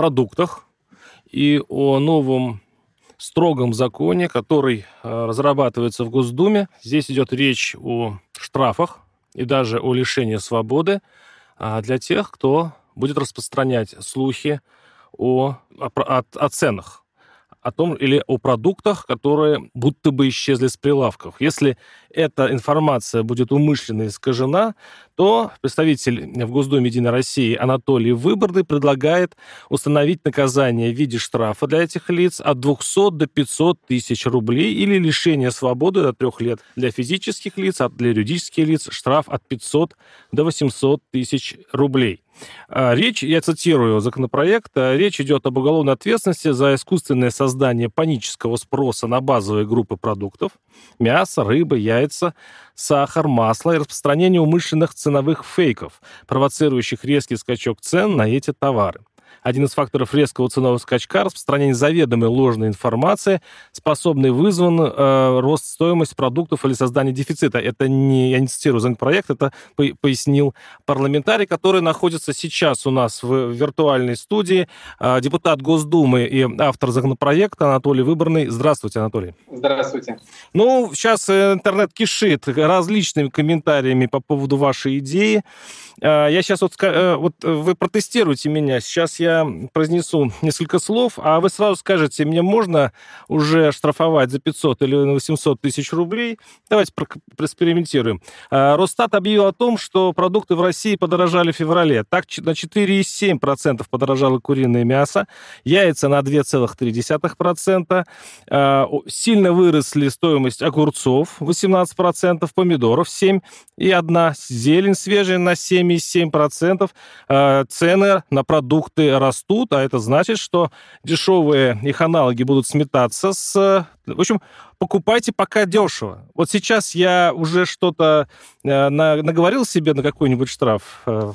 продуктах и о новом строгом законе, который э, разрабатывается в Госдуме. Здесь идет речь о штрафах и даже о лишении свободы а, для тех, кто будет распространять слухи о, о, о, о ценах о том или о продуктах, которые будто бы исчезли с прилавков. Если эта информация будет умышленно искажена, то представитель в Госдуме Единой России Анатолий Выборный предлагает установить наказание в виде штрафа для этих лиц от 200 до 500 тысяч рублей или лишение свободы до трех лет для физических лиц, а для юридических лиц штраф от 500 до 800 тысяч рублей. А, Речь, я цитирую законопроект, а, речь идет об уголовной ответственности за искусственное создание панического спроса на базовые группы продуктов – мясо, рыба, яйца, сахар, масло и распространение умышленных ценовых фейков, провоцирующих резкий скачок цен на эти товары. Один из факторов резкого ценового скачка – распространение заведомой ложной информации, способный вызван э, рост стоимости продуктов или создание дефицита. Это не, я не цитирую законопроект, это пояснил парламентарий, который находится сейчас у нас в виртуальной студии, э, депутат Госдумы и автор законопроекта Анатолий Выборный. Здравствуйте, Анатолий. Здравствуйте. Ну, сейчас интернет кишит различными комментариями по поводу вашей идеи. Э, я сейчас вот, э, вот вы протестируете меня. Сейчас я произнесу несколько слов, а вы сразу скажете, мне можно уже штрафовать за 500 или 800 тысяч рублей? Давайте проэкспериментируем. А, Росстат объявил о том, что продукты в России подорожали в феврале. Так, на 4,7% подорожало куриное мясо, яйца на 2,3%, а, сильно выросли стоимость огурцов 18%, помидоров 7 и 1, зелень свежая на 7,7%, а, цены на продукты растут, а это значит, что дешевые их аналоги будут сметаться с... В общем, покупайте пока дешево. Вот сейчас я уже что-то э, наговорил себе на какой-нибудь штраф, э,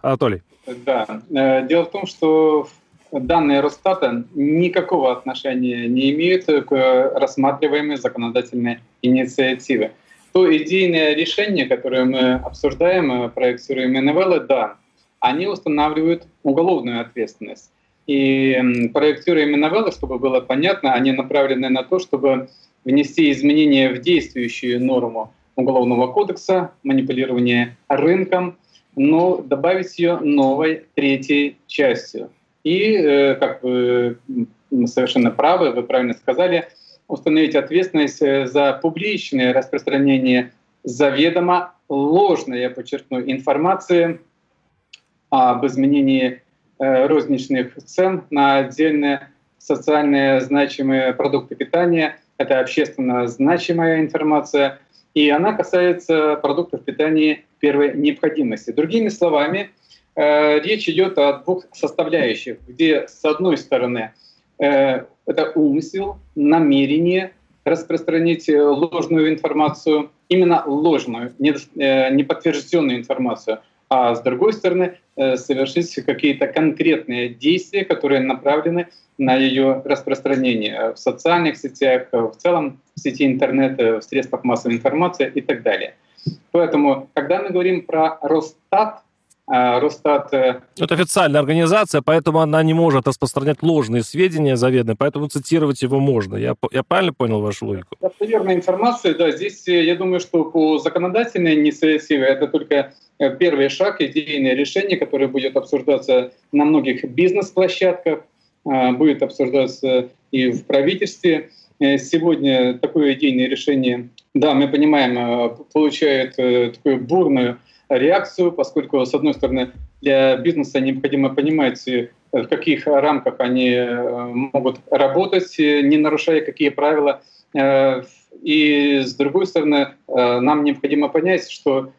Анатолий. Да. Э, дело в том, что данные Росстата никакого отношения не имеют к рассматриваемой законодательной инициативе. То идейное решение, которое мы обсуждаем, проектируем новеллы, да, они устанавливают уголовную ответственность. И проектируемые новеллы, чтобы было понятно, они направлены на то, чтобы внести изменения в действующую норму Уголовного кодекса, манипулирование рынком, но добавить ее новой третьей частью. И, э, как вы совершенно правы, вы правильно сказали, установить ответственность э, за публичное распространение заведомо ложной, я подчеркну, информации об изменении э, розничных цен на отдельные социально значимые продукты питания. Это общественно значимая информация, и она касается продуктов питания первой необходимости. Другими словами, э, речь идет о двух составляющих, где с одной стороны э, это умысел, намерение распространить ложную информацию, именно ложную, неподтвержденную информацию – а с другой стороны э, совершить какие-то конкретные действия, которые направлены на ее распространение в социальных сетях, в целом в сети интернета, в средствах массовой информации и так далее. Поэтому, когда мы говорим про Росстат, Росстат... Э, Это официальная организация, поэтому она не может распространять ложные сведения заведомо, поэтому цитировать его можно. Я, я правильно понял вашу логику? Достоверная информация, да. Здесь э, я думаю, что по законодательной инициативе это только э, первый шаг, идейное решение, которое будет обсуждаться на многих бизнес-площадках, а, будет обсуждаться и в правительстве. Сегодня такое идейное решение, да, мы понимаем, получает такую бурную реакцию, поскольку, с одной стороны, для бизнеса необходимо понимать, э, в каких рамках они э, могут работать, э, не нарушая какие правила. И, с другой стороны, нам необходимо понять, что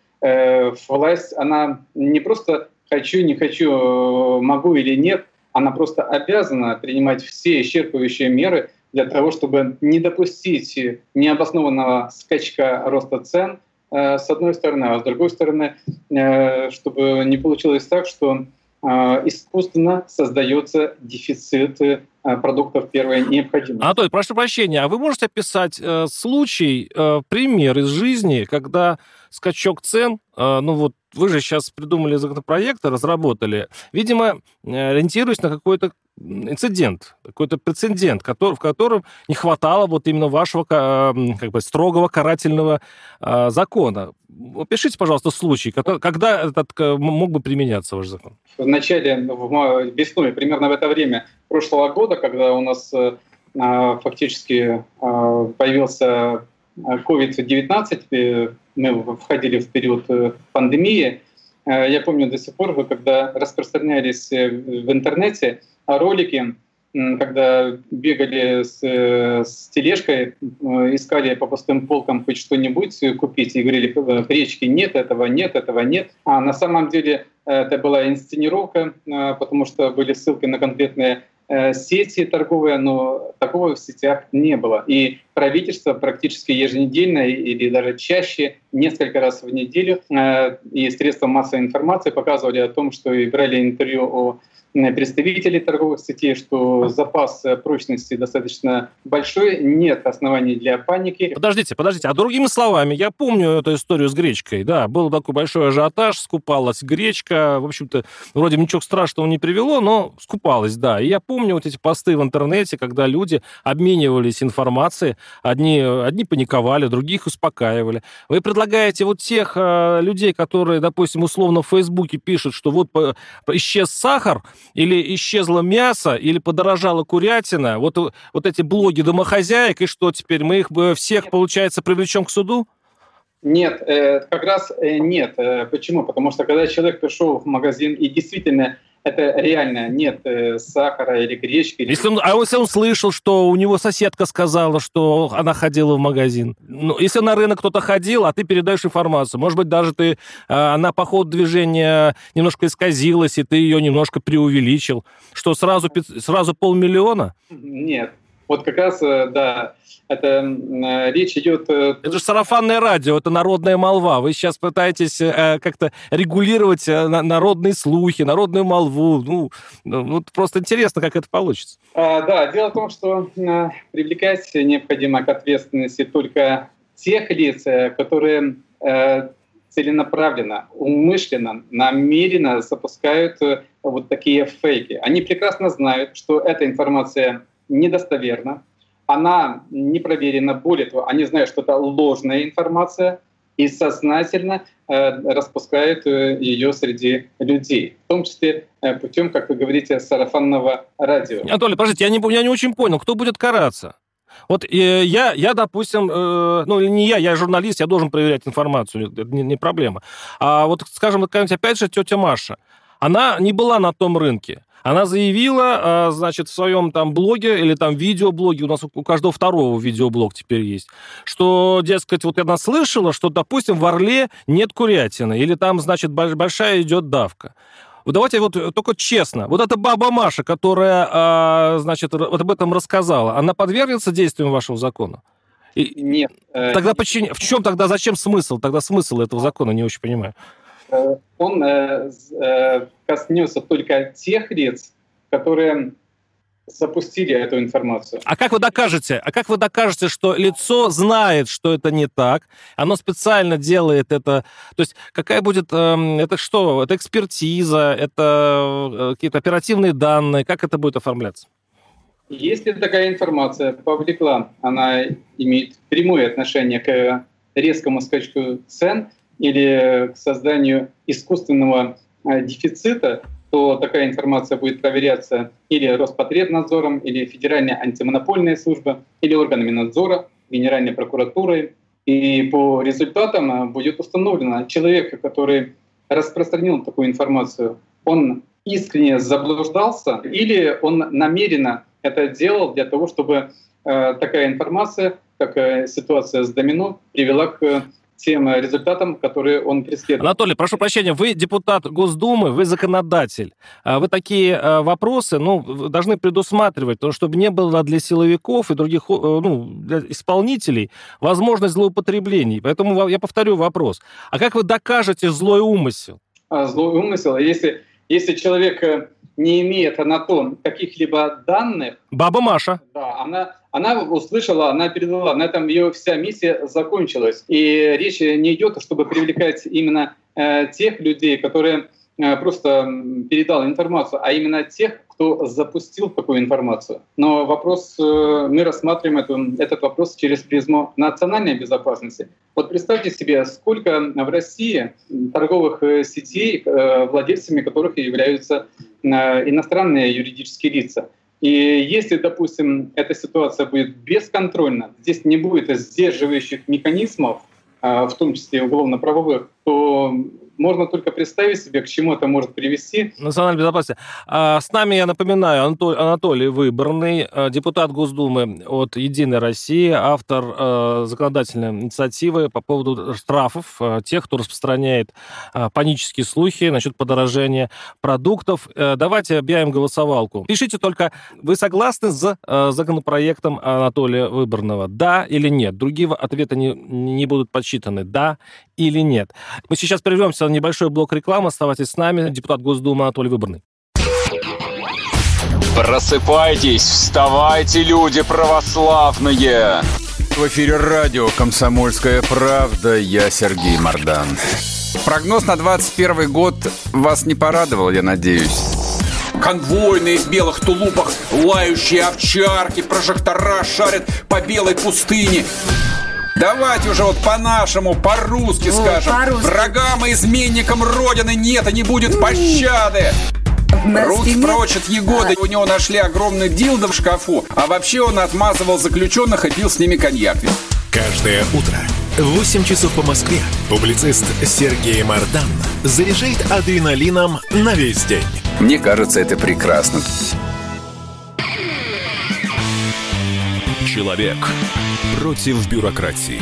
власть, она не просто «хочу, не хочу, могу или нет», она просто обязана принимать все исчерпывающие меры для того, чтобы не допустить необоснованного скачка роста цен, с одной стороны, а с другой стороны, э, чтобы не получилось так, что э, искусственно создается дефицит продуктов первой необходимости. Анатолий, прошу прощения, а вы можете описать э, случай, э, пример из жизни, когда скачок цен, э, ну вот вы же сейчас придумали законопроект, разработали, видимо, ориентируясь на какой-то инцидент, какой-то прецедент, который, в котором не хватало вот именно вашего как бы строгого карательного э, закона. Опишите, пожалуйста, случай, когда этот мог бы применяться ваш закон. В начале, в весной, примерно в это время прошлого года, когда у нас э, фактически э, появился COVID-19, э, мы входили в период пандемии, я помню до сих пор, когда распространялись в интернете ролики, когда бегали с, с тележкой, искали по пустым полкам хоть что-нибудь купить и говорили, в речке нет этого, нет этого, нет. А на самом деле это была инсценировка, потому что были ссылки на конкретные Э, сети торговые, но такого в сетях не было. И правительство практически еженедельно или даже чаще, несколько раз в неделю, э, и средства массовой информации показывали о том, что и брали интервью о представителей торговых сетей, что запас прочности достаточно большой, нет оснований для паники. Подождите, подождите, а другими словами, я помню эту историю с гречкой, да, был такой большой ажиотаж, скупалась гречка, в общем-то, вроде ничего страшного не привело, но скупалась, да, и я помню вот эти посты в интернете, когда люди обменивались информацией, одни, одни паниковали, других успокаивали. Вы предлагаете вот тех э, людей, которые, допустим, условно в Фейсбуке пишут, что вот по, исчез сахар, или исчезло мясо, или подорожала курятина, вот, вот эти блоги домохозяек, и что теперь, мы их э, всех, получается, привлечем к суду? Нет, э, как раз э, нет. Почему? Потому что когда человек пришел в магазин и действительно это реально нет э, сахара или гречки. Если он, а если он слышал, что у него соседка сказала, что она ходила в магазин, ну, если на рынок кто-то ходил, а ты передаешь информацию, может быть, даже ты, э, она по ходу движения немножко исказилась, и ты ее немножко преувеличил, что сразу, сразу полмиллиона? Нет, вот как раз, э, да, это э, речь идет... Э, это же сарафанное радио, это народная молва. Вы сейчас пытаетесь как-то регулировать народные слухи, народную молву. Ну, ну, просто интересно, как это получится. А, да, дело в том, что привлекать необходимо к ответственности только тех лиц, которые целенаправленно, умышленно, намеренно запускают вот такие фейки. Они прекрасно знают, что эта информация недостоверна, она не проверена. Более того, они знают, что это ложная информация, и сознательно э, распускают э, ее среди людей, в том числе э, путем, как вы говорите, сарафанного радио. Анатолий, подождите, я не, я не очень понял, кто будет караться? Вот э, я, я, допустим, э, ну, не я, я журналист, я должен проверять информацию, это не, не проблема. А вот, скажем, опять же, тетя Маша, она не была на том рынке. Она заявила, а, значит, в своем там блоге или там видеоблоге, у нас у каждого второго видеоблог теперь есть, что, дескать, вот она слышала, что, допустим, в Орле нет курятины, или там, значит, большая идет давка. Вот давайте вот только честно. Вот эта баба Маша, которая, а, значит, вот об этом рассказала, она подвергнется действиям вашего закона? И, нет. Э, тогда почему, в чем тогда, зачем смысл? Тогда смысл этого закона не очень понимаю. Э, он э, э, коснется только тех лиц, которые запустили эту информацию. А как вы докажете? А как вы докажете, что лицо знает, что это не так? Оно специально делает это. То есть какая будет? Эм, это что? Это экспертиза? Это какие-то оперативные данные? Как это будет оформляться? Если такая информация повлекла, она имеет прямое отношение к резкому скачку цен, или к созданию искусственного э, дефицита, то такая информация будет проверяться или Роспотребнадзором, или Федеральной антимонопольной службой, или органами надзора, Генеральной прокуратурой. И по результатам э, будет установлено, человек, который распространил такую информацию, он искренне заблуждался или он намеренно это делал для того, чтобы э, такая информация, как ситуация с домино, привела к тем результатам, которые он преследует. Анатолий, прошу прощения, вы депутат Госдумы, вы законодатель. А вы такие а, вопросы ну, должны предусматривать, чтобы не было для силовиков и других ну, для исполнителей возможность злоупотреблений. Поэтому я повторю вопрос. А как вы докажете злой умысел? А, злой умысел? Если, если человек э, не имеет на то каких-либо данных... Баба Маша. Да, она, она услышала, она передала, на этом ее вся миссия закончилась. И речь не идет, чтобы привлекать именно э, тех людей, которые э, просто передал информацию, а именно тех, кто запустил такую информацию. Но вопрос, э, мы рассматриваем эту, этот вопрос через призму национальной безопасности. Вот представьте себе, сколько в России торговых сетей, владельцами которых являются иностранные юридические лица. И если, допустим, эта ситуация будет бесконтрольна, здесь не будет сдерживающих механизмов, в том числе уголовно-правовых, то можно только представить себе, к чему это может привести. Национальная безопасность. А с нами, я напоминаю, Анатолий, Выборный, э, депутат Госдумы от «Единой России», автор э, законодательной инициативы по поводу штрафов э, тех, кто распространяет панические слухи насчет подорожания продуктов. Давайте объявим голосовалку. Пишите только, вы согласны с законопроектом Анатолия Выборного? Да или нет? Другие ответы не, не будут подсчитаны. Да или нет? Мы сейчас прервемся на небольшой блок рекламы. Оставайтесь с нами. Депутат Госдумы Анатолий Выборный. Просыпайтесь, вставайте, люди православные! В эфире радио «Комсомольская правда». Я Сергей Мордан. Прогноз на 21 год вас не порадовал, я надеюсь. Конвойные в белых тулупах, лающие овчарки, прожектора шарят по белой пустыне. Давайте уже вот по-нашему, по-русски вот, скажем. По Врагам и изменникам Родины нет и не будет пощады. Руки спине... прочь от Егоды. А. У него нашли огромный дилдо в шкафу. А вообще он отмазывал заключенных и пил с ними коньяк. Каждое утро в 8 часов по Москве публицист Сергей Мардан заряжает адреналином на весь день. Мне кажется, это прекрасно. Человек против бюрократии.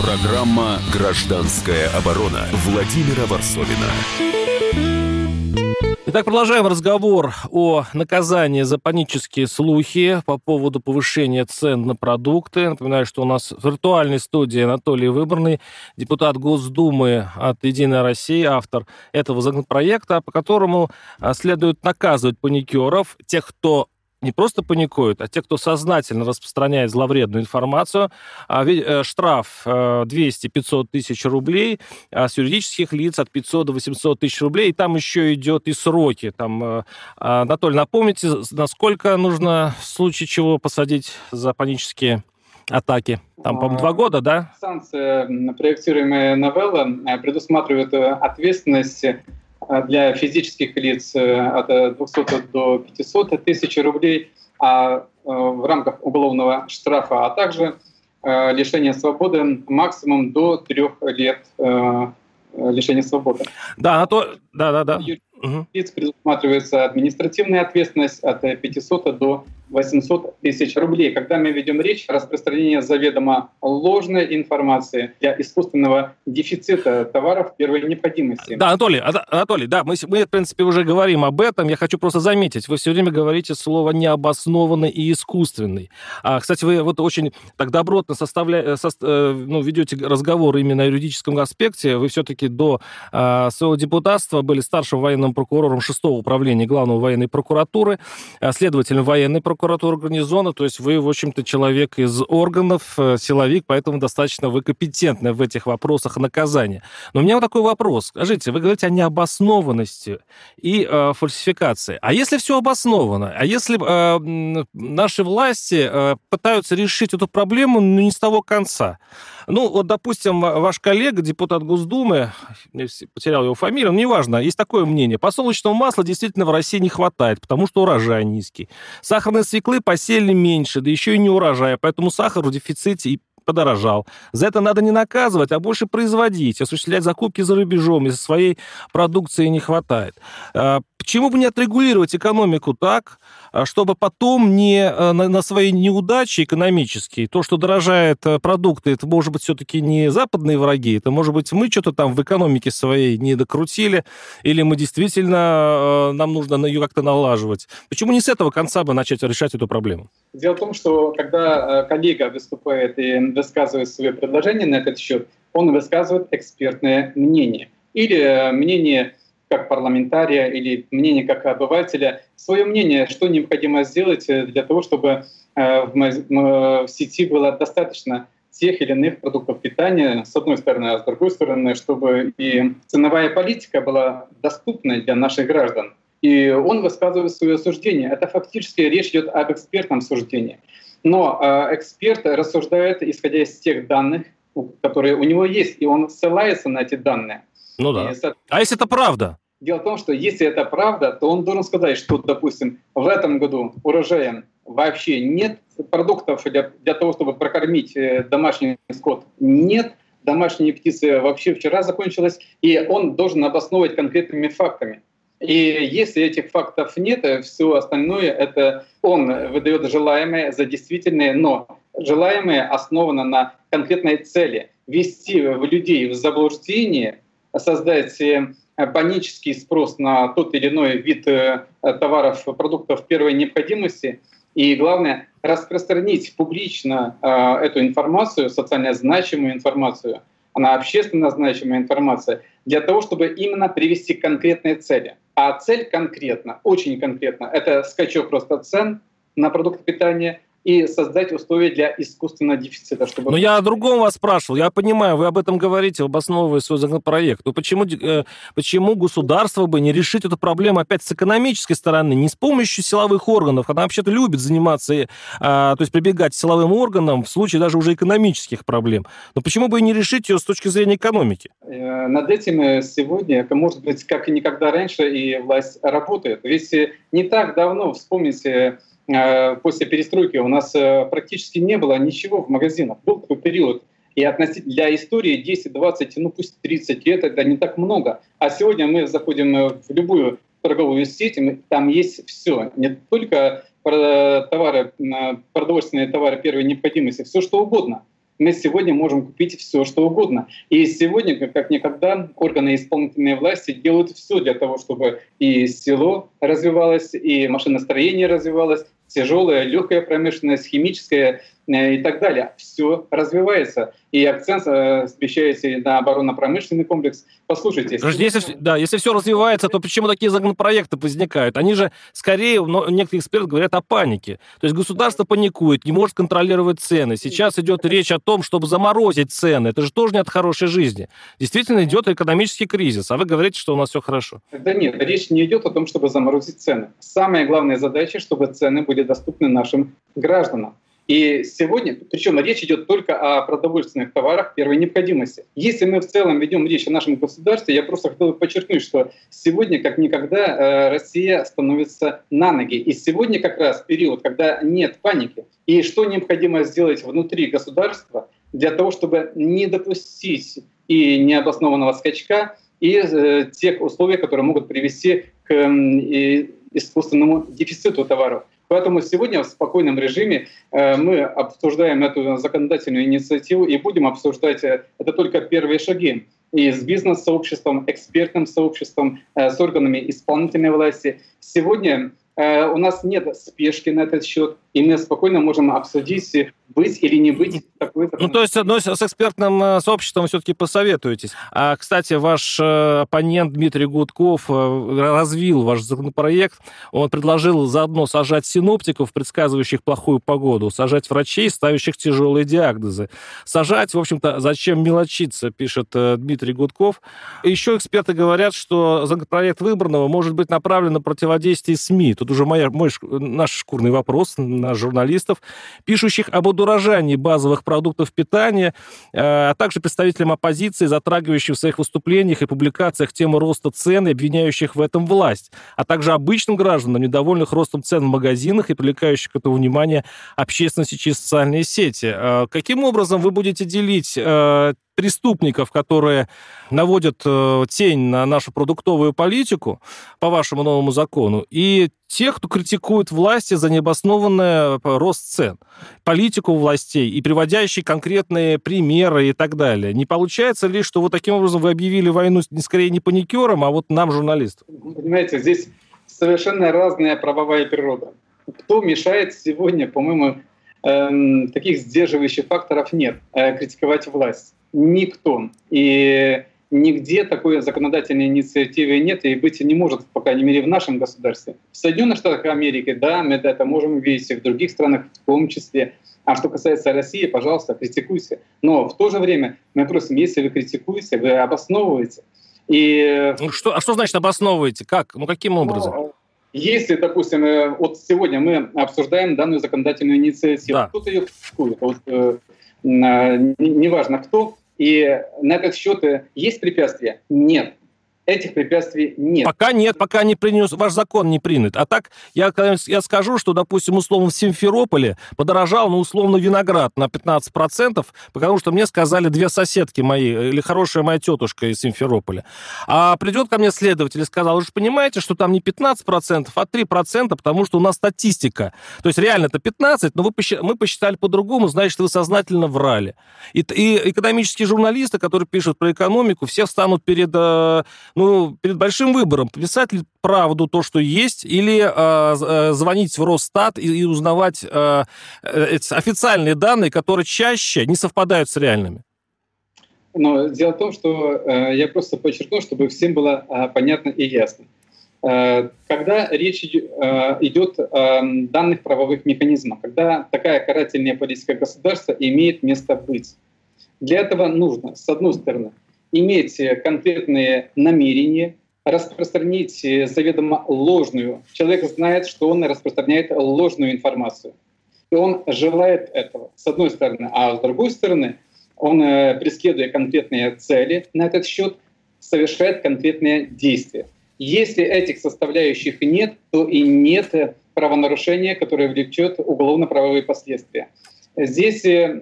Программа «Гражданская оборона» Владимира Варсовина. Итак, продолжаем разговор о наказании за панические слухи по поводу повышения цен на продукты. Напоминаю, что у нас в виртуальной студии Анатолий Выборный, депутат Госдумы от «Единой России», автор этого законопроекта, по которому а, следует наказывать паникеров, тех, кто не просто паникуют, а те, кто сознательно распространяет зловредную информацию, а э, штраф 200-500 э, тысяч рублей, а с юридических лиц от 500 до 800 тысяч рублей, и там еще идет и сроки. Там, э, Анатолий, напомните, насколько нужно в случае чего посадить за панические атаки? Там, по-моему, два года, да? Санкции, проектируемые новелла, предусматривают ответственность для физических лиц э, от 200 до 500 тысяч рублей, а э, в рамках уголовного штрафа, а также лишение свободы максимум до трех лет лишения свободы. Да, а то... Да, да, да. Лиц предусматривается административная ответственность от 500 до 800 тысяч рублей. Когда мы ведем речь о распространении заведомо ложной информации для искусственного дефицита товаров первой необходимости. Да, Анатолий, Анатолий, да, мы, мы, в принципе, уже говорим об этом. Я хочу просто заметить, вы все время говорите слово необоснованный и искусственный. А, кстати, вы вот очень так добротно составля... со... Э, ну, ведете разговор именно о юридическом аспекте. Вы все-таки до а, своего депутатства были старшим военным прокурором 6 управления Главного военной прокуратуры, а, следователем военной прокуратуры прокуратуры гарнизона, то есть вы, в общем-то, человек из органов, э, силовик, поэтому достаточно вы компетентны в этих вопросах наказания. Но у меня вот такой вопрос. Скажите, вы говорите о необоснованности и э, фальсификации. А если все обосновано? А если э, наши власти э, пытаются решить эту проблему, но не с того конца? Ну, вот, допустим, ваш коллега, депутат Госдумы, потерял его фамилию, но неважно, есть такое мнение. Подсолнечного масла действительно в России не хватает, потому что урожай низкий. Сахарной свеклы посели меньше, да еще и не урожая, поэтому сахар в дефиците и подорожал. За это надо не наказывать, а больше производить, осуществлять закупки за рубежом, если своей продукции не хватает. А, почему бы не отрегулировать экономику так, а, чтобы потом не а, на, на свои неудачи экономические, то, что дорожает продукты, это может быть все-таки не западные враги, это может быть мы что-то там в экономике своей не докрутили, или мы действительно, нам нужно ее как-то налаживать. Почему не с этого конца бы начать решать эту проблему? Дело в том, что когда коллега выступает и высказывает свое предложение на этот счет, он высказывает экспертное мнение. Или э, мнение как парламентария или мнение как обывателя, свое мнение, что необходимо сделать э, для того, чтобы э, в сети было достаточно тех или иных продуктов питания, с одной стороны, а с другой стороны, чтобы и ценовая политика была доступна для наших граждан. И он высказывает свое суждение. Это фактически речь идет об экспертном суждении. Но э, эксперт рассуждает, исходя из тех данных, которые у него есть, и он ссылается на эти данные. Ну да. И, а если это правда? Дело в том, что если это правда, то он должен сказать, что, допустим, в этом году урожая вообще нет продуктов для, для того, чтобы прокормить э, домашний скот, нет, домашние птицы вообще вчера закончилась, и он должен обосновывать конкретными фактами. И если этих фактов нет, все остальное это он выдает желаемое за действительное, но желаемое основано на конкретной цели ввести людей в заблуждение, создать э, панический спрос на тот или иной вид э, товаров, продуктов первой необходимости, и главное распространить публично э, эту информацию, социально значимую информацию, она общественно значимая информация, для того, чтобы именно привести к конкретной цели. А цель конкретно, очень конкретно, это скачок просто цен на продукты питания – и создать условия для искусственного дефицита. Чтобы... Но я о другом вас спрашивал. Я понимаю, вы об этом говорите, обосновывая свой законопроект. Но почему, э, почему государство бы не решить эту проблему опять с экономической стороны, не с помощью силовых органов? Она вообще-то любит заниматься, э, то есть прибегать к силовым органам в случае даже уже экономических проблем. Но почему бы и не решить ее с точки зрения экономики? Э, над этим сегодня, может быть, как и никогда раньше, и власть работает. Ведь не так давно, вспомните, после перестройки у нас э, практически не было ничего в магазинах. Был такой период. И относительно для истории 10, 20, ну пусть 30 лет это не так много. А сегодня мы заходим э, в любую торговую сеть, и там есть все. Не только товары, продовольственные товары первой необходимости, все что угодно мы сегодня можем купить все, что угодно. И сегодня, как никогда, органы исполнительной власти делают все для того, чтобы и село развивалось, и машиностроение развивалось, тяжелая, легкая промышленность, химическая и так далее. Все развивается. И акцент э, смещается на оборонно-промышленный комплекс. Послушайте. Подожди, если, да, если все развивается, то почему такие законопроекты возникают? Они же скорее, но некоторые эксперты говорят о панике. То есть государство паникует, не может контролировать цены. Сейчас идет речь о том, чтобы заморозить цены. Это же тоже не от хорошей жизни. Действительно идет экономический кризис, а вы говорите, что у нас все хорошо. Да нет, речь не идет о том, чтобы заморозить цены. Самая главная задача, чтобы цены были доступны нашим гражданам. И сегодня, причем речь идет только о продовольственных товарах первой необходимости. Если мы в целом ведем речь о нашем государстве, я просто хотел подчеркнуть, что сегодня, как никогда, э, Россия становится на ноги. И сегодня как раз период, когда нет паники. И что необходимо сделать внутри государства для того, чтобы не допустить и необоснованного скачка, и э, тех условий, которые могут привести к искусственному дефициту товаров. Поэтому сегодня в спокойном режиме э, мы обсуждаем эту законодательную инициативу и будем обсуждать э, это только первые шаги и с бизнес-сообществом, экспертным сообществом, э, с органами исполнительной власти. Сегодня у нас нет спешки на этот счет, и мы спокойно можем обсудить быть или не быть такой... Ну, то есть, ну, с экспертным э, сообществом все-таки посоветуетесь. А, кстати, ваш э, оппонент Дмитрий Гудков э, развил ваш законопроект. Он предложил заодно сажать синоптиков, предсказывающих плохую погоду, сажать врачей, ставящих тяжелые диагнозы. Сажать, в общем-то, зачем мелочиться, пишет Дмитрий Гудков. Еще эксперты говорят, что законопроект выбранного может быть направлен на противодействие СМИ. Тут уже моя, мой, наш шкурный вопрос, наших журналистов, пишущих об удорожании базовых продуктов питания, э, а также представителям оппозиции, затрагивающих в своих выступлениях и публикациях тему роста цен и обвиняющих в этом власть, а также обычным гражданам, недовольных ростом цен в магазинах и привлекающих к этому внимание общественности через социальные сети. Э, каким образом вы будете делить э, преступников, которые наводят э, тень на нашу продуктовую политику по вашему новому закону, и тех, кто критикует власти за необоснованный рост цен, политику властей и приводящие конкретные примеры и так далее. Не получается ли, что вот таким образом вы объявили войну скорее не паникерам, а вот нам, журналистам? Понимаете, здесь совершенно разная правовая природа. Кто мешает сегодня, по-моему, эм, таких сдерживающих факторов нет, э, критиковать власть? Никто. И нигде такой законодательной инициативы нет и быть не может, по крайней мере, в нашем государстве. В Соединенных Штатах Америки, да, мы это можем увидеть, и в других странах в том числе. А что касается России, пожалуйста, критикуйте. Но в то же время мы просим, если вы критикуете, вы обосновываете. И... Ну, что, а что значит обосновываете? Как? Ну, каким ну, образом? Ну, если, допустим, э, вот сегодня мы обсуждаем данную законодательную инициативу, да. кто-то ее критикует, вот, э, неважно кто, и на этот счет э, есть препятствия? Нет этих препятствий нет. Пока нет, пока не принес, ваш закон не принят. А так я, я скажу, что, допустим, условно в Симферополе подорожал, ну, условно, виноград на 15%, потому что мне сказали две соседки мои, или хорошая моя тетушка из Симферополя. А придет ко мне следователь и сказал, вы же понимаете, что там не 15%, а 3%, потому что у нас статистика. То есть реально это 15, но вы мы посчитали по-другому, значит, вы сознательно врали. И, и экономические журналисты, которые пишут про экономику, все встанут перед э, ну, перед большим выбором, писать ли правду то, что есть, или э, звонить в Росстат и, и узнавать э, э, официальные данные, которые чаще не совпадают с реальными. Но дело в том, что э, я просто подчеркну, чтобы всем было э, понятно и ясно. Э, когда речь э, идет о данных правовых механизмах, когда такая карательная политика государства имеет место быть, для этого нужно, с одной стороны, иметь конкретные намерения, распространить заведомо ложную. Человек знает, что он распространяет ложную информацию. И он желает этого, с одной стороны. А с другой стороны, он, э, преследуя конкретные цели на этот счет, совершает конкретные действия. Если этих составляющих нет, то и нет правонарушения, которое влечет уголовно-правовые последствия. Здесь э,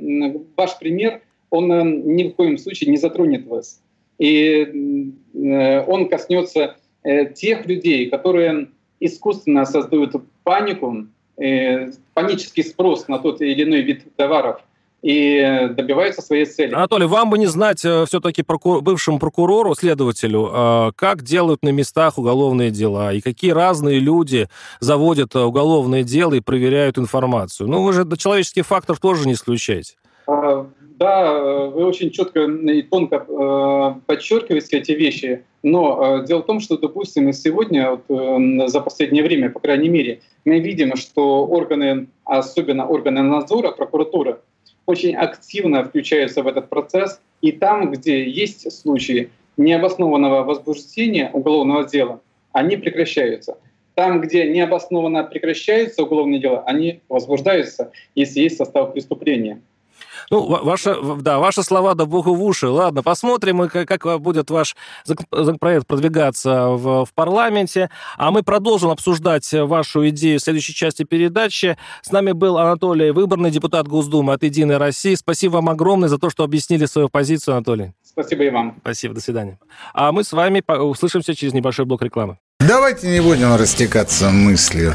ваш пример он э, ни в коем случае не затронет вас. И э, он коснется э, тех людей, которые искусственно создают панику, панический спрос на тот или иной вид товаров – и добиваются своей цели. Анатолий, вам бы не знать все-таки прокур... бывшему прокурору, следователю, как делают на местах уголовные дела и какие разные люди заводят уголовные дела и проверяют информацию. Ну, вы же человеческий фактор тоже не исключаете. Да, вы очень четко и тонко э, подчеркиваете эти вещи, но э, дело в том, что, допустим, сегодня, вот, э, за последнее время, по крайней мере, мы видим, что органы, особенно органы надзора, прокуратура, очень активно включаются в этот процесс, и там, где есть случаи необоснованного возбуждения уголовного дела, они прекращаются. Там, где необоснованно прекращаются уголовные дела, они возбуждаются, если есть состав преступления. Ну, ваша, да, ваши слова да богу в уши. Ладно, посмотрим, как, как будет ваш законопроект продвигаться в, в парламенте. А мы продолжим обсуждать вашу идею в следующей части передачи. С нами был Анатолий Выборный, депутат Госдумы от «Единой России». Спасибо вам огромное за то, что объяснили свою позицию, Анатолий. Спасибо и вам. Спасибо, до свидания. А мы с вами услышимся через небольшой блок рекламы. Давайте не будем растекаться мыслью.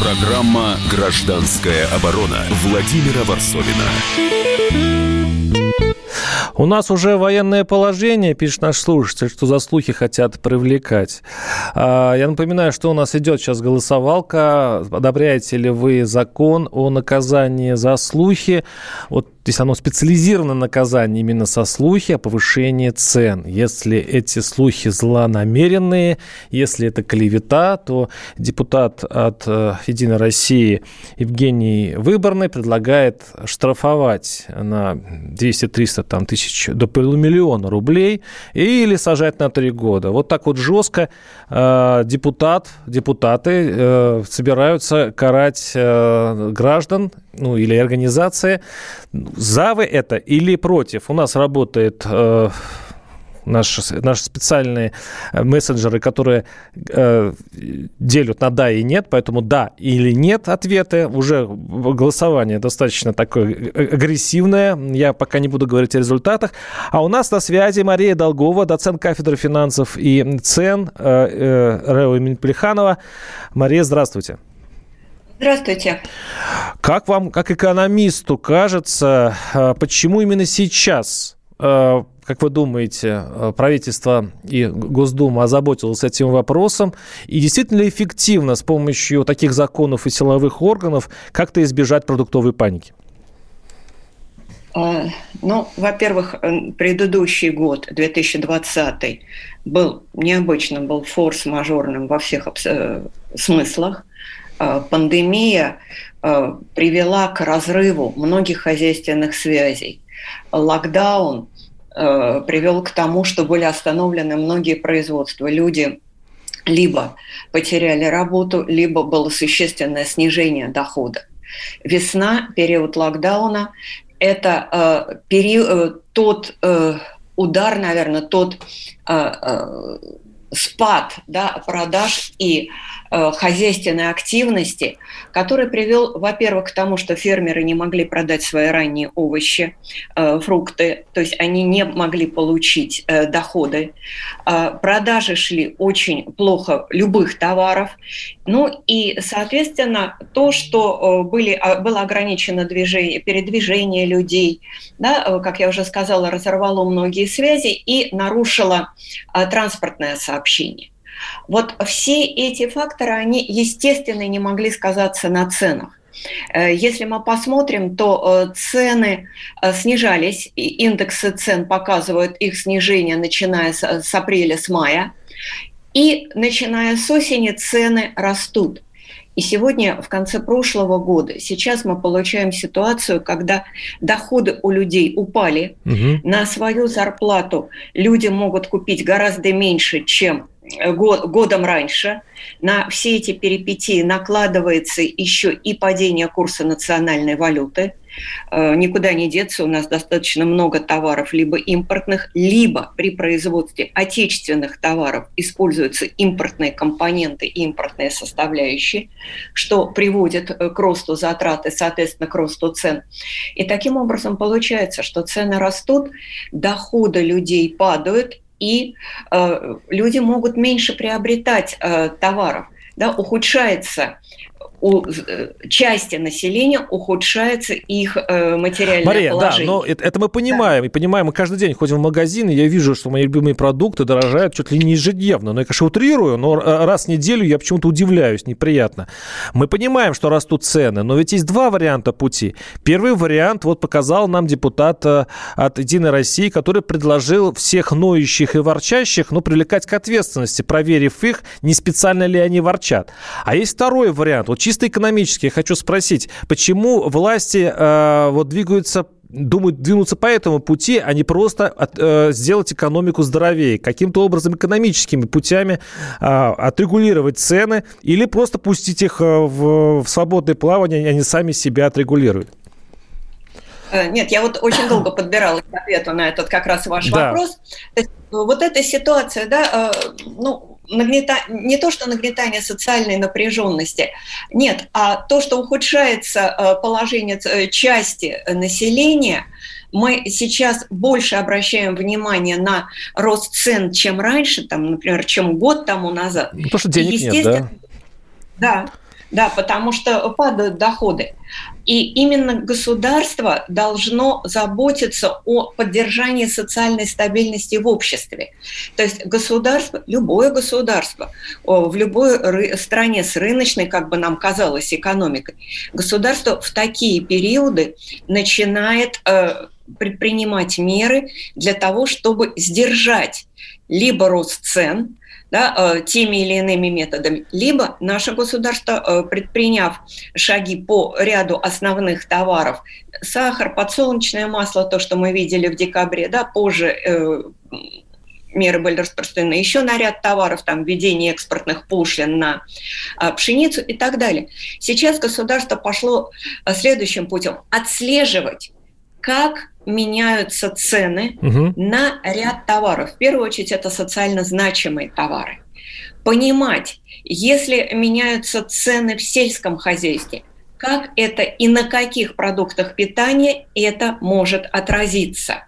Программа «Гражданская оборона» Владимира Варсовина. У нас уже военное положение, пишет наш слушатель, что за слухи хотят привлекать. А, я напоминаю, что у нас идет сейчас голосовалка. Одобряете ли вы закон о наказании за слухи? Вот Здесь оно специализировано наказание именно со слухи о повышении цен. Если эти слухи злонамеренные, если это клевета, то депутат от э, «Единой России» Евгений Выборный предлагает штрафовать на 200-300 там, тысяч до полумиллиона рублей или сажать на три года. Вот так вот жестко э, депутат, депутаты э, собираются карать э, граждан ну, или организации за вы это или против? У нас работает э, наши, наши специальные э, мессенджеры, которые э, делят на да и нет, поэтому да или нет ответы. Уже голосование достаточно такое э, агрессивное. Я пока не буду говорить о результатах. А у нас на связи Мария Долгова, доцент кафедры финансов и цен э, э, РЭО имени Плеханова. Мария, здравствуйте. Здравствуйте. Как вам, как экономисту, кажется, э, почему именно сейчас, э, как вы думаете, э, правительство и Госдума озаботилось этим вопросом? И действительно эффективно с помощью таких законов и силовых органов как-то избежать продуктовой паники? Ну, во-первых, предыдущий год, 2020, был необычным, был форс-мажорным во всех смыслах. Э, пандемия э, привела к разрыву многих хозяйственных связей. Локдаун э, привел к тому, что были остановлены многие производства. Люди либо потеряли работу, либо было существенное снижение дохода. Весна, период локдауна, это э, период, тот э, удар, наверное, тот э, э, спад да, продаж и э, хозяйственной активности, который привел, во-первых, к тому, что фермеры не могли продать свои ранние овощи, э, фрукты, то есть они не могли получить э, доходы. Э, продажи шли очень плохо любых товаров. Ну и, соответственно, то, что э, были, э, было ограничено движение, передвижение людей, да, э, как я уже сказала, разорвало многие связи и нарушило э, транспортное сообщение сообщений. Вот все эти факторы, они, естественно, не могли сказаться на ценах. Э, если мы посмотрим, то э, цены э, снижались, индексы цен показывают их снижение, начиная с апреля, с мая. И начиная с осени цены растут. И сегодня, в конце прошлого года, сейчас мы получаем ситуацию, когда доходы у людей упали, угу. на свою зарплату люди могут купить гораздо меньше, чем год, годом раньше. На все эти перипетии накладывается еще и падение курса национальной валюты. Э, никуда не деться, у нас достаточно много товаров, либо импортных, либо при производстве отечественных товаров используются импортные компоненты и импортные составляющие, что приводит э, к росту затрат и, соответственно, к росту цен. И таким образом получается, что цены растут, доходы людей падают, и э, люди могут меньше приобретать э, товаров. Да, ухудшается у э, части населения ухудшается их э, материальное Мария, положение. да, но это, это мы понимаем, да. и понимаем, мы каждый день ходим в магазин, и я вижу, что мои любимые продукты дорожают чуть ли не ежедневно. Но я, конечно, утрирую, но раз в неделю я почему-то удивляюсь, неприятно. Мы понимаем, что растут цены, но ведь есть два варианта пути. Первый вариант вот показал нам депутат э, от «Единой России», который предложил всех ноющих и ворчащих, ну, привлекать к ответственности, проверив их, не специально ли они ворчат. А есть второй вариант. Вот чисто экономически я хочу спросить, почему власти э, вот двигаются думают двинуться по этому пути, а не просто от, э, сделать экономику здоровее, каким-то образом экономическими путями э, отрегулировать цены или просто пустить их э, в, в свободное плавание, и они сами себя отрегулируют? Э, нет, я вот очень долго подбирала к ответу на этот как раз ваш да. вопрос. Вот эта ситуация, да, э, ну, нагнета... не то, что нагнетание социальной напряженности, нет, а то, что ухудшается э, положение части населения, мы сейчас больше обращаем внимание на рост цен, чем раньше, там, например, чем год тому назад. Ну, потому что денег нет, да? Да, да, потому что падают доходы. И именно государство должно заботиться о поддержании социальной стабильности в обществе. То есть государство, любое государство в любой стране с рыночной, как бы нам казалось, экономикой, государство в такие периоды начинает э, предпринимать меры для того, чтобы сдержать либо рост цен, да, э, теми или иными методами, либо наше государство, э, предприняв шаги по ряду основных товаров, сахар, подсолнечное масло, то, что мы видели в декабре, да, позже э, меры были распространены еще на ряд товаров, там, введение экспортных пошлин на пшеницу и так далее. Сейчас государство пошло следующим путем – отслеживать как меняются цены угу. на ряд товаров. В первую очередь это социально значимые товары. Понимать, если меняются цены в сельском хозяйстве, как это и на каких продуктах питания это может отразиться.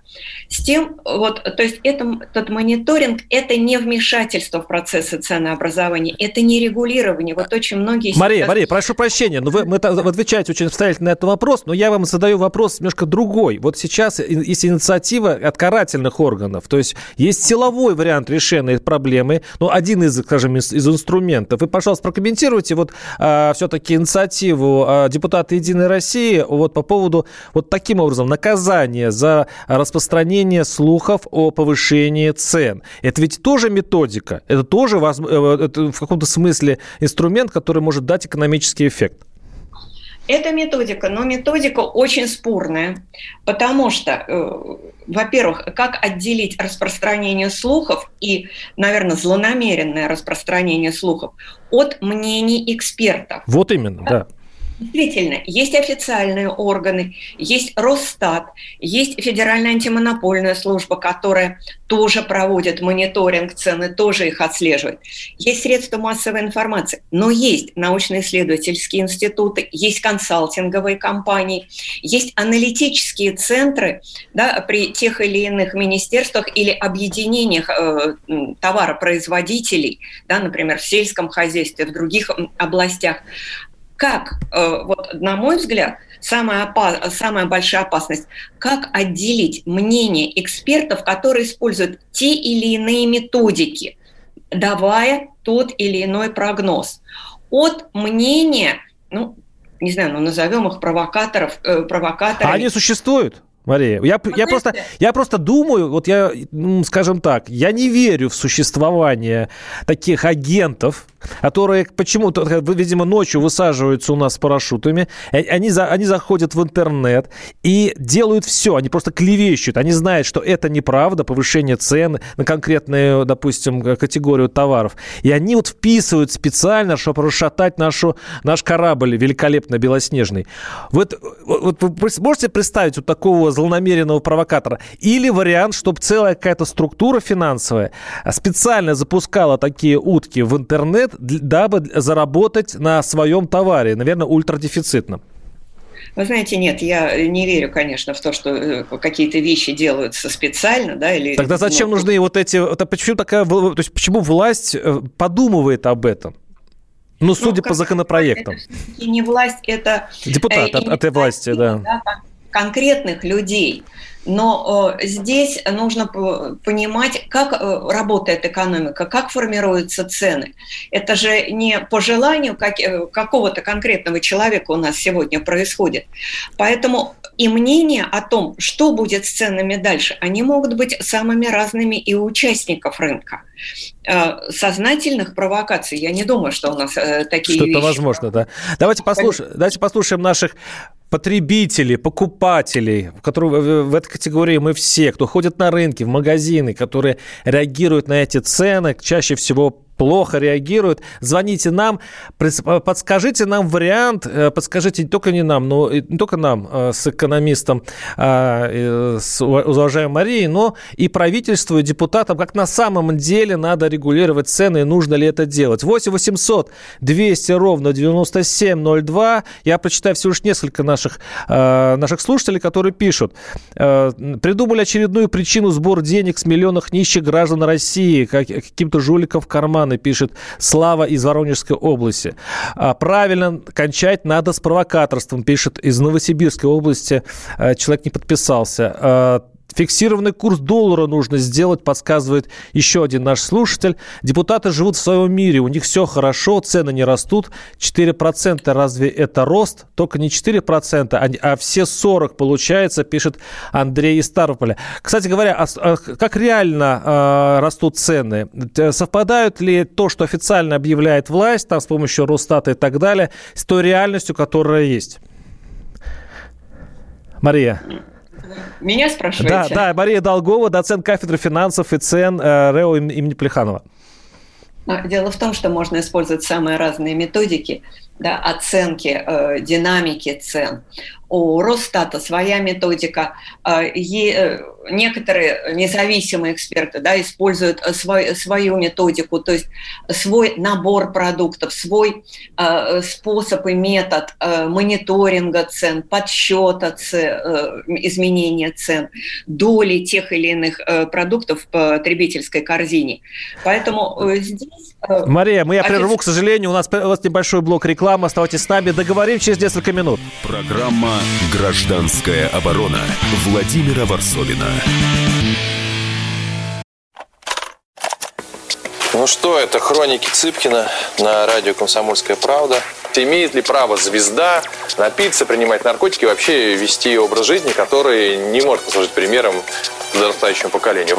С тем, вот, то есть это, этот мониторинг – это не вмешательство в процессы ценообразования, это не регулирование. Вот очень многие... Мария, сейчас... Мария, прошу прощения, но вы, вы, вы отвечаете очень обстоятельно на этот вопрос, но я вам задаю вопрос немножко другой. Вот сейчас есть инициатива от карательных органов, то есть есть силовой вариант решения этой проблемы, но один из, скажем, из, из инструментов. Вы, пожалуйста, прокомментируйте вот а, все-таки инициативу а, депутата «Единой России» вот по поводу вот таким образом наказания за распространение распространение слухов о повышении цен. Это ведь тоже методика, это тоже э, это в каком-то смысле инструмент, который может дать экономический эффект. Это методика, но методика очень спорная, потому что, э, во-первых, как отделить распространение слухов и, наверное, злонамеренное распространение слухов от мнений экспертов. Вот именно, да. Действительно, есть официальные органы, есть Росстат, есть Федеральная антимонопольная служба, которая тоже проводит мониторинг цены, тоже их отслеживает. Есть средства массовой информации, но есть научно-исследовательские институты, есть консалтинговые компании, есть аналитические центры да, при тех или иных министерствах или объединениях э, товаропроизводителей, да, например, в сельском хозяйстве, в других областях как, э, вот, на мой взгляд, самая, опас, самая большая опасность, как отделить мнение экспертов, которые используют те или иные методики, давая тот или иной прогноз, от мнения, ну, не знаю, ну, назовем их провокаторов, э, провокаторами. А они существуют? Мария, я, я, просто, я просто думаю, вот я, скажем так, я не верю в существование таких агентов, которые почему-то, видимо, ночью высаживаются у нас с парашютами, они, за, они заходят в интернет и делают все, они просто клевещут, они знают, что это неправда, повышение цен на конкретную, допустим, категорию товаров, и они вот вписывают специально, чтобы расшатать нашу, наш корабль великолепно белоснежный. Вот, вот вы можете представить вот такого злонамеренного провокатора? Или вариант, чтобы целая какая-то структура финансовая специально запускала такие утки в интернет, дабы заработать на своем товаре, наверное, ультрадефицитном? Вы знаете, нет, я не верю, конечно, в то, что э, какие-то вещи делаются специально, да, или... Тогда зачем ну, нужны вот эти... Это почему такая... То есть почему власть э, подумывает об этом? Ну, ну судя ну, по законопроектам. Это не власть, это... Депутат э, от этой власти, да. да конкретных людей. Но э, здесь нужно понимать, как э, работает экономика, как формируются цены. Это же не по желанию как, э, какого-то конкретного человека у нас сегодня происходит. Поэтому и мнения о том, что будет с ценами дальше, они могут быть самыми разными и у участников рынка. Сознательных провокаций, я не думаю, что у нас такие Что-то возможно, да. Давайте послушаем, давайте послушаем наших потребителей, покупателей, которые в этой категории мы все, кто ходит на рынки, в магазины, которые реагируют на эти цены, чаще всего плохо реагируют. Звоните нам, подскажите нам вариант, подскажите не только не нам, но не только нам с экономистом, с уважаемой Марией, но и правительству, и депутатам, как на самом деле надо регулировать цены и нужно ли это делать. 8 800 200 ровно 9702. Я прочитаю всего лишь несколько наших, наших слушателей, которые пишут. Придумали очередную причину сбора денег с миллионов нищих граждан России, как, каким-то жуликам в карманы, пишет Слава из Воронежской области. А, правильно кончать надо с провокаторством, пишет из Новосибирской области. А, человек не подписался. Фиксированный курс доллара нужно сделать, подсказывает еще один наш слушатель. Депутаты живут в своем мире, у них все хорошо, цены не растут. 4% разве это рост? Только не 4%, а, а все 40 получается, пишет Андрей из Ставрополя. Кстати говоря, а, а как реально а, растут цены? Совпадают ли то, что официально объявляет власть, там с помощью Росстата и так далее, с той реальностью, которая есть? Мария. Меня спрашиваете? Да, да, Мария Долгова, доцент кафедры финансов и цен э, РЭО имени Плеханова. А, дело в том, что можно использовать самые разные методики да, оценки э, динамики цен у Росстата своя методика. А, э, некоторые независимые эксперты да, используют э, свой, свою методику, то есть свой набор продуктов, свой э, способ и метод мониторинга цен, подсчета цен, изменения цен, доли тех или иных продуктов в потребительской корзине. Поэтому здесь... Мария, мы я прерву, к сожалению, у нас, у нас небольшой блок рекламы, оставайтесь с нами, договорим через несколько минут. Программа Гражданская оборона Владимира Варсовина. Ну что, это хроники Цыпкина на радио «Комсомольская правда». Имеет ли право звезда напиться, принимать наркотики и вообще вести образ жизни, который не может послужить примером подрастающему поколению?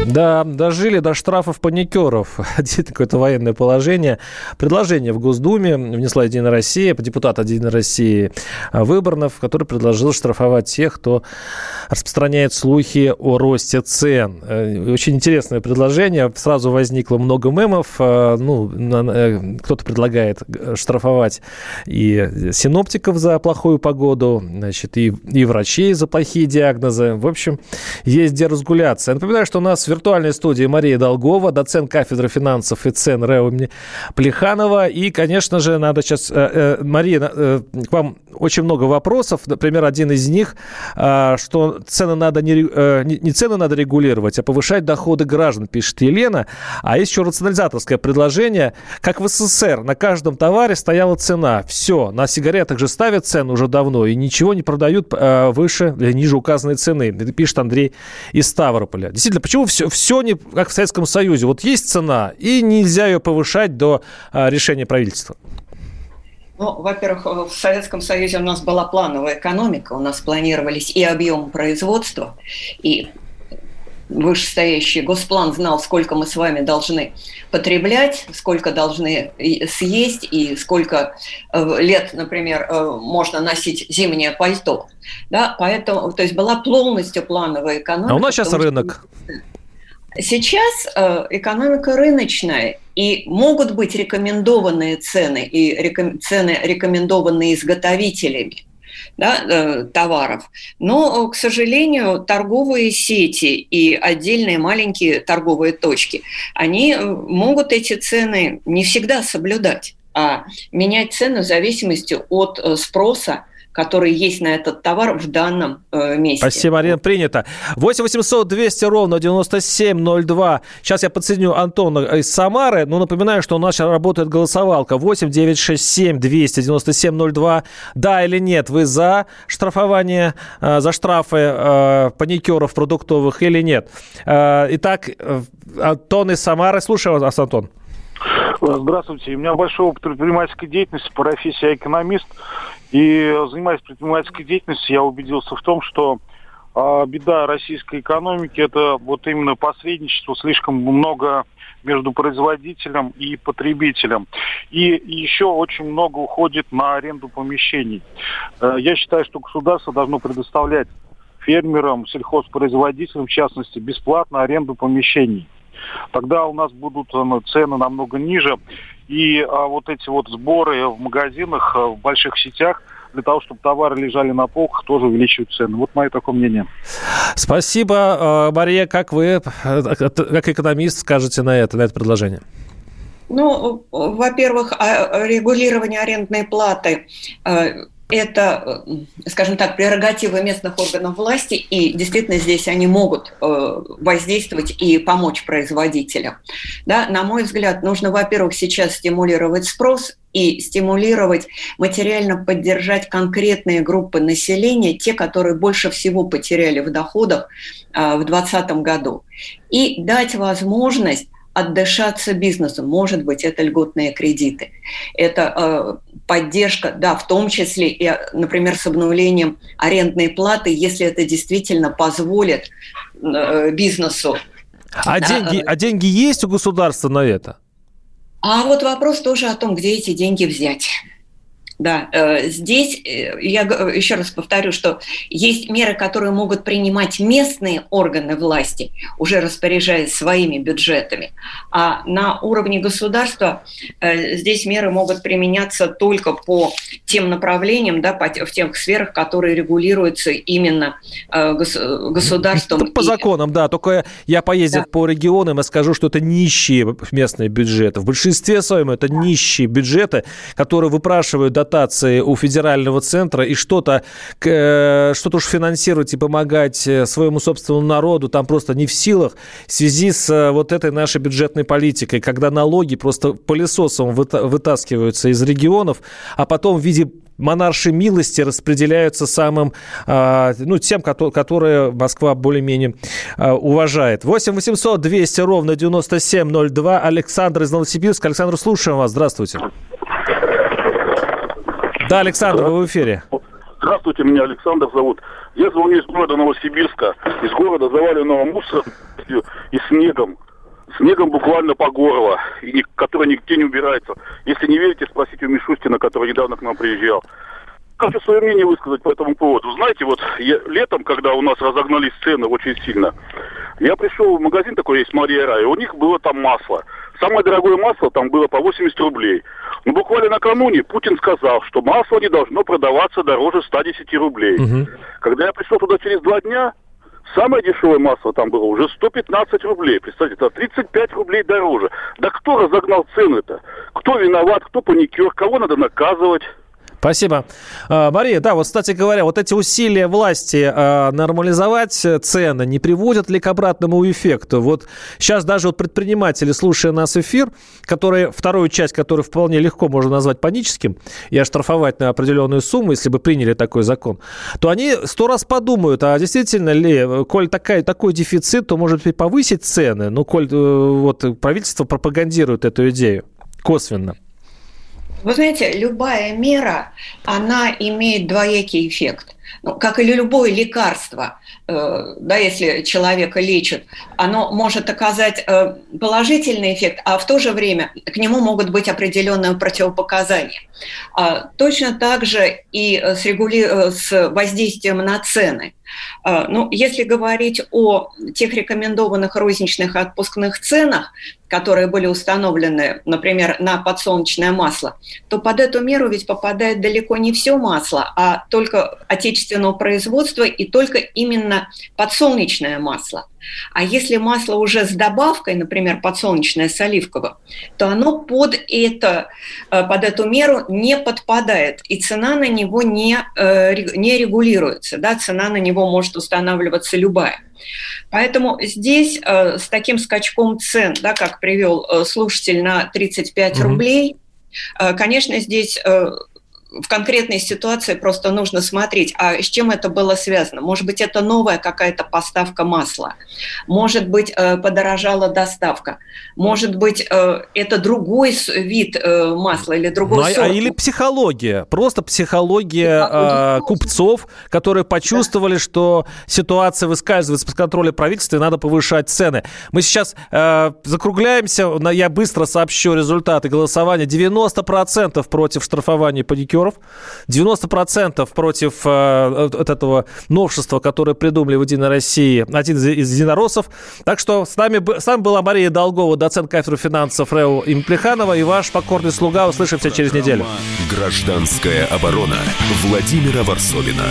Да, дожили до штрафов паникеров. Какое-то военное положение. Предложение в Госдуме внесла Единая Россия, депутат Единой России Выборнов, который предложил штрафовать тех, кто распространяет слухи о росте цен. Э, очень интересное предложение. Сразу возникло много мемов. Э, ну, э, кто-то предлагает штрафовать и синоптиков за плохую погоду, значит, и, и врачей за плохие диагнозы. В общем, есть где разгуляться. Я напоминаю, что у нас виртуальной студии Мария Долгова, доцент кафедры финансов и цен РЭО имени Плеханова. И, конечно же, надо сейчас... Э, э, Мария, э, к вам очень много вопросов. Например, один из них, что цены надо не, не цены надо регулировать, а повышать доходы граждан, пишет Елена. А есть еще рационализаторское предложение. Как в СССР, на каждом товаре стояла цена. Все, на сигаретах же ставят цену уже давно, и ничего не продают выше или ниже указанной цены. Пишет Андрей из Ставрополя. Действительно, почему все, все не как в Советском Союзе. Вот есть цена, и нельзя ее повышать до а, решения правительства. Ну, во-первых, в Советском Союзе у нас была плановая экономика, у нас планировались и объем производства, и вышестоящий госплан знал, сколько мы с вами должны потреблять, сколько должны съесть и сколько э, лет, например, э, можно носить зимнее пальто. Да, поэтому, то есть была полностью плановая экономика. А у нас сейчас рынок. Что Сейчас э, экономика рыночная, и могут быть рекомендованные цены, и реком, цены, рекомендованные изготовителями да, э, товаров. Но, к сожалению, торговые сети и отдельные маленькие торговые точки, они э, могут эти цены не всегда соблюдать. а менять цену в зависимости от э, спроса который есть на этот товар в данном э, месте. Спасибо, Марина, принято. 8 800 200 ровно 9702. Сейчас я подсоединю Антона из Самары. Ну, напоминаю, что у нас сейчас работает голосовалка. 8 967 297 02. Да или нет, вы за штрафование, э, за штрафы э, паникеров продуктовых или нет? Э, итак, э, Антон из Самары. Слушаю вас, Антон. Здравствуйте. У меня большой опыт предпринимательской деятельности, по профессии я экономист. И занимаясь предпринимательской деятельностью, я убедился в том, что а, беда российской экономики – это вот именно посредничество, слишком много между производителем и потребителем. И еще очень много уходит на аренду помещений. Э, я считаю, что государство должно предоставлять фермерам, сельхозпроизводителям, в частности, бесплатно аренду помещений. Тогда у нас будут ну, цены намного ниже, и а, вот эти вот сборы в магазинах, а, в больших сетях, для того, чтобы товары лежали на полках, тоже увеличивают цены. Вот мое такое мнение. Спасибо. А, Мария, как вы, как экономист, скажете на это, на это предложение? Ну, во-первых, регулирование арендной платы это, э, скажем так, прерогатива местных органов власти, и действительно здесь они могут э, воздействовать и помочь производителям. Да, на мой взгляд, нужно, во-первых, сейчас стимулировать спрос и стимулировать, материально поддержать конкретные группы населения, те, которые больше всего потеряли в доходах э, в 2020 году, и дать возможность отдышаться бизнесу. Может быть, это льготные кредиты. Это э, поддержка, да, в том числе и, например, с обнулением арендной платы, если это действительно позволит э, бизнесу. А, да, деньги, э, а деньги есть у государства на это? А вот вопрос тоже о том, где эти деньги взять. Да, э, здесь э, я еще раз повторю, что есть меры, которые могут принимать местные органы власти, уже распоряжаясь своими бюджетами, а на уровне государства э, здесь меры могут применяться только по тем направлениям, да, в тех сферах, которые регулируются именно государством. По законам, да, только я поездив да. по регионам и скажу, что это нищие местные бюджеты. В большинстве своем это нищие бюджеты, которые выпрашивают до дотации у федерального центра и что-то э, что-то уж финансировать и помогать э, своему собственному народу там просто не в силах в связи с э, вот этой нашей бюджетной политикой, когда налоги просто пылесосом вытаскиваются из регионов, а потом в виде монарши милости распределяются самым, ну, тем, которые Москва более-менее уважает. 8 800 200 ровно 9702. Александр из Новосибирска. Александр, слушаем вас. Здравствуйте. Да, Александр, вы в эфире. Здравствуйте, меня Александр зовут. Я звоню из города Новосибирска, из города заваленного мусором и снегом. Снегом буквально по горло, и, который нигде не убирается. Если не верите, спросите у Мишустина, который недавно к нам приезжал. Хочу свое мнение высказать по этому поводу. Знаете, вот я, летом, когда у нас разогнались цены очень сильно, я пришел в магазин такой есть, Мария Рай, у них было там масло. Самое дорогое масло там было по 80 рублей. Но буквально накануне Путин сказал, что масло не должно продаваться дороже 110 рублей. Угу. Когда я пришел туда через два дня, Самое дешевое масло там было уже 115 рублей. Представьте, это 35 рублей дороже. Да кто разогнал цены-то? Кто виноват, кто паникер, кого надо наказывать? Спасибо. А, Мария, да, вот, кстати говоря, вот эти усилия власти а, нормализовать цены не приводят ли к обратному эффекту? Вот сейчас даже вот предприниматели, слушая нас эфир, которые, вторую часть, которую вполне легко можно назвать паническим, и оштрафовать на определенную сумму, если бы приняли такой закон, то они сто раз подумают, а действительно ли, коль такая, такой дефицит, то, может быть, повысить цены? Ну, коль э, вот правительство пропагандирует эту идею косвенно. Вы знаете, любая мера, она имеет двоякий эффект. Ну, как и любое лекарство, э, да, если человека лечат, оно может оказать э, положительный эффект, а в то же время к нему могут быть определенные противопоказания. А, точно так же и с, регули... с воздействием на цены. А, ну, если говорить о тех рекомендованных розничных отпускных ценах, которые были установлены, например, на подсолнечное масло, то под эту меру ведь попадает далеко не все масло, а только отечественного производства и только именно подсолнечное масло – А если масло уже с добавкой, например, подсолнечное с оливковым, то оно под, это, э, под эту меру не подпадает, и цена на него не, э, не регулируется. Да? Цена на него может устанавливаться любая. Поэтому здесь э, с таким скачком цен, да, как привел слушатель на 35 mm-hmm. рублей, конечно, здесь в конкретной ситуации просто нужно смотреть, а с чем это было связано. Может быть, это новая какая-то поставка масла, может быть, э, подорожала доставка, может быть, э, это другой вид э, масла или другой ну, а, сорт. А, или психология, просто психология а, купцов, которые почувствовали, да. что ситуация выскальзывает из-под контроля правительства и надо повышать цены. Мы сейчас э, закругляемся, я быстро сообщу результаты голосования. 90% против штрафования паникера волонтеров, 90% против э, этого новшества, которое придумали в «Единой России», один из, из единороссов. Так что с нами, с вами была Мария Долгова, доцент кафедры финансов РЭУ Имплеханова и ваш покорный слуга. Услышимся через неделю. «Гражданская оборона» Владимира Варсовина.